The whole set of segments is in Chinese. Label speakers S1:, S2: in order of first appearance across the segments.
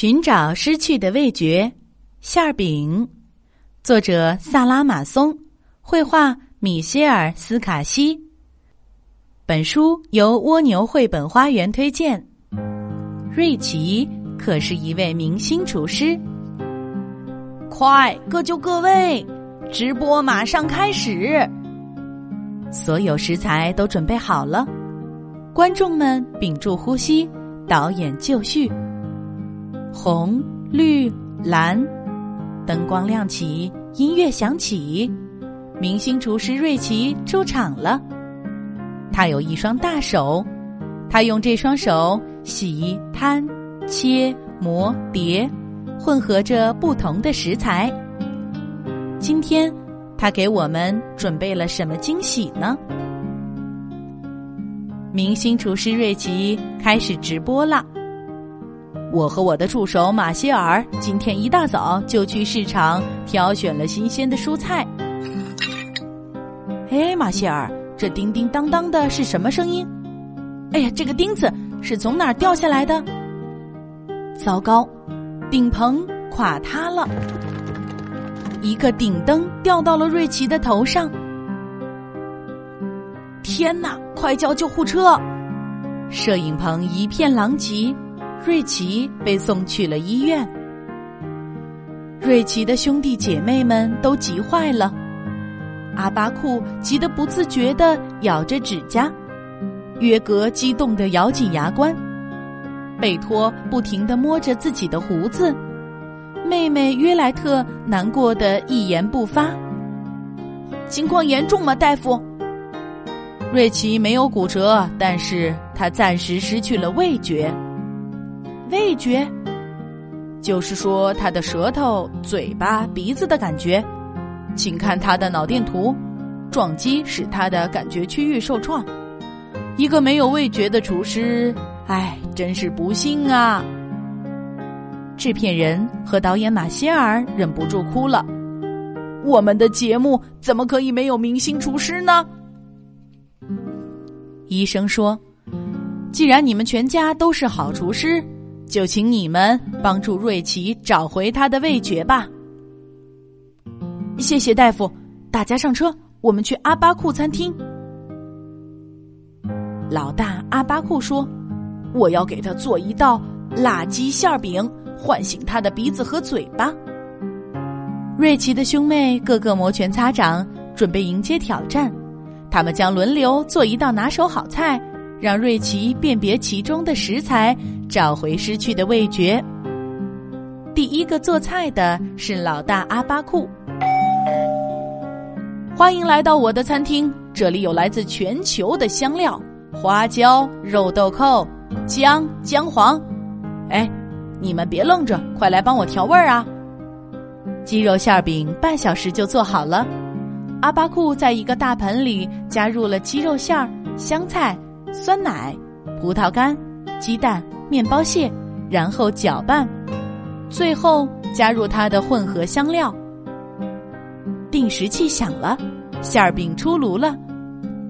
S1: 寻找失去的味觉，馅儿饼，作者萨拉马松，绘画米歇尔斯卡西。本书由蜗牛绘本花园推荐。瑞奇可是一位明星厨师。快，各就各位，直播马上开始。所有食材都准备好了，观众们屏住呼吸，导演就绪。红、绿、蓝，灯光亮起，音乐响起，明星厨师瑞奇出场了。他有一双大手，他用这双手洗、摊、切、磨、叠，混合着不同的食材。今天，他给我们准备了什么惊喜呢？明星厨师瑞奇开始直播了。我和我的助手马歇尔今天一大早就去市场挑选了新鲜的蔬菜。哎，马歇尔，这叮叮当当的是什么声音？哎呀，这个钉子是从哪儿掉下来的？糟糕，顶棚垮塌了，一个顶灯掉到了瑞奇的头上。天哪，快叫救护车！摄影棚一片狼藉。瑞奇被送去了医院。瑞奇的兄弟姐妹们都急坏了，阿巴库急得不自觉地咬着指甲，约格激动地咬紧牙关，贝托不停地摸着自己的胡子，妹妹约莱特难过的一言不发。情况严重吗，大夫？瑞奇没有骨折，但是他暂时失去了味觉。味觉，就是说他的舌头、嘴巴、鼻子的感觉。请看他的脑电图，撞击使他的感觉区域受创。一个没有味觉的厨师，唉，真是不幸啊！制片人和导演马歇尔忍不住哭了。我们的节目怎么可以没有明星厨师呢？医生说：“既然你们全家都是好厨师。”就请你们帮助瑞奇找回他的味觉吧。谢谢大夫，大家上车，我们去阿巴库餐厅。老大阿巴库说：“我要给他做一道辣鸡馅饼，唤醒他的鼻子和嘴巴。”瑞奇的兄妹个个摩拳擦掌，准备迎接挑战。他们将轮流做一道拿手好菜。让瑞奇辨别其中的食材，找回失去的味觉。第一个做菜的是老大阿巴库。欢迎来到我的餐厅，这里有来自全球的香料：花椒、肉豆蔻、姜、姜黄。哎，你们别愣着，快来帮我调味儿啊！鸡肉馅饼半小时就做好了。阿巴库在一个大盆里加入了鸡肉馅儿、香菜。酸奶、葡萄干、鸡蛋、面包屑，然后搅拌，最后加入它的混合香料。定时器响了，馅儿饼出炉了，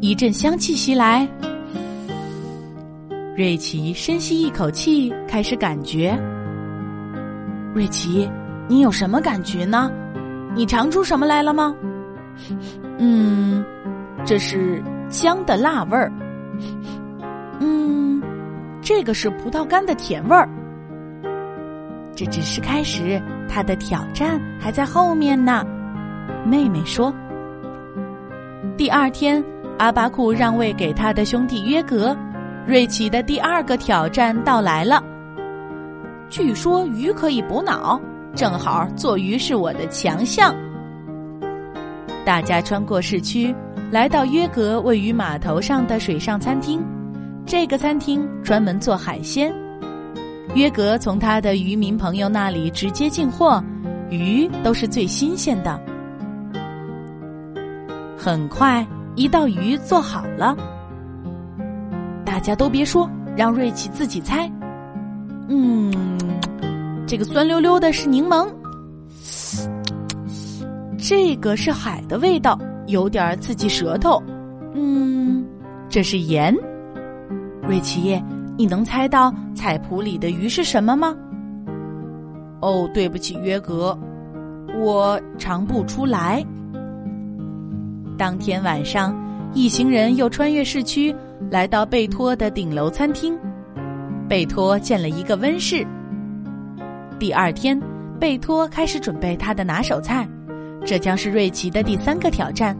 S1: 一阵香气袭来。瑞奇深吸一口气，开始感觉。瑞奇，你有什么感觉呢？你尝出什么来了吗？嗯，这是姜的辣味儿。嗯，这个是葡萄干的甜味儿。这只是开始，他的挑战还在后面呢。妹妹说：“第二天，阿巴库让位给他的兄弟约格，瑞奇的第二个挑战到来了。据说鱼可以补脑，正好做鱼是我的强项。”大家穿过市区，来到约格位于码头上的水上餐厅。这个餐厅专门做海鲜，约格从他的渔民朋友那里直接进货，鱼都是最新鲜的。很快，一道鱼做好了，大家都别说，让瑞奇自己猜。嗯，这个酸溜溜的是柠檬，这个是海的味道，有点刺激舌头。嗯，这是盐。瑞奇，你能猜到菜谱里的鱼是什么吗？哦，对不起，约格，我尝不出来。当天晚上，一行人又穿越市区，来到贝托的顶楼餐厅。贝托建了一个温室。第二天，贝托开始准备他的拿手菜，这将是瑞奇的第三个挑战。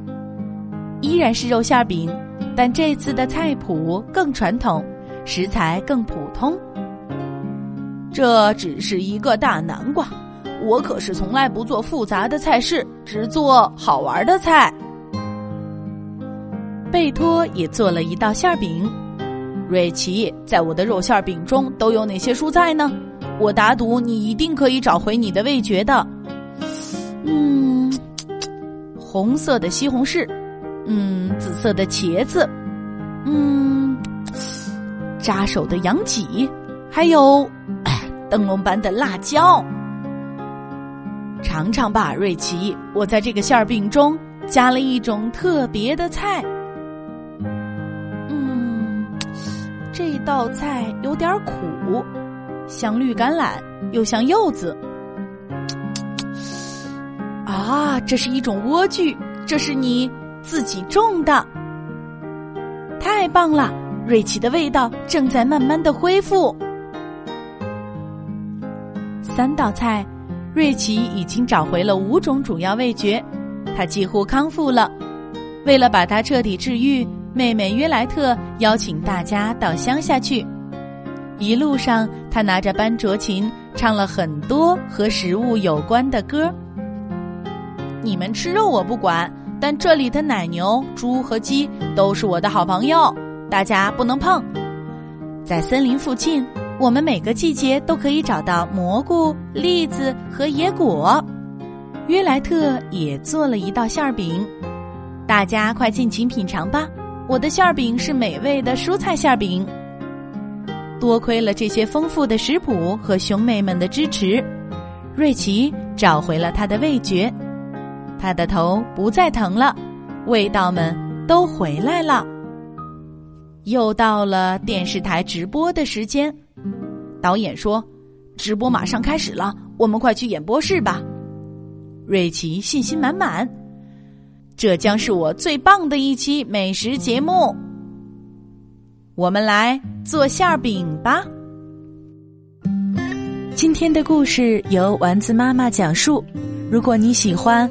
S1: 依然是肉馅饼，但这次的菜谱更传统，食材更普通。这只是一个大南瓜，我可是从来不做复杂的菜式，只做好玩的菜。贝托也做了一道馅饼。瑞奇，在我的肉馅饼中都有哪些蔬菜呢？我打赌你一定可以找回你的味觉的。嗯，红色的西红柿。嗯，紫色的茄子，嗯，扎手的羊脊，还有灯笼般的辣椒。尝尝吧，瑞奇，我在这个馅儿饼中加了一种特别的菜。嗯，这道菜有点苦，像绿橄榄，又像柚子。啊，这是一种莴苣，这是你。自己种的，太棒了！瑞奇的味道正在慢慢的恢复。三道菜，瑞奇已经找回了五种主要味觉，他几乎康复了。为了把他彻底治愈，妹妹约莱特邀请大家到乡下去。一路上，他拿着班卓琴唱了很多和食物有关的歌。你们吃肉我不管。但这里的奶牛、猪和鸡都是我的好朋友，大家不能碰。在森林附近，我们每个季节都可以找到蘑菇、栗子和野果。约莱特也做了一道馅儿饼，大家快尽情品尝吧！我的馅儿饼是美味的蔬菜馅儿饼。多亏了这些丰富的食谱和兄妹们的支持，瑞奇找回了他的味觉。他的头不再疼了，味道们都回来了。又到了电视台直播的时间，导演说：“直播马上开始了，我们快去演播室吧。”瑞奇信心满满，这将是我最棒的一期美食节目。我们来做馅饼吧。今天的故事由丸子妈妈讲述，如果你喜欢。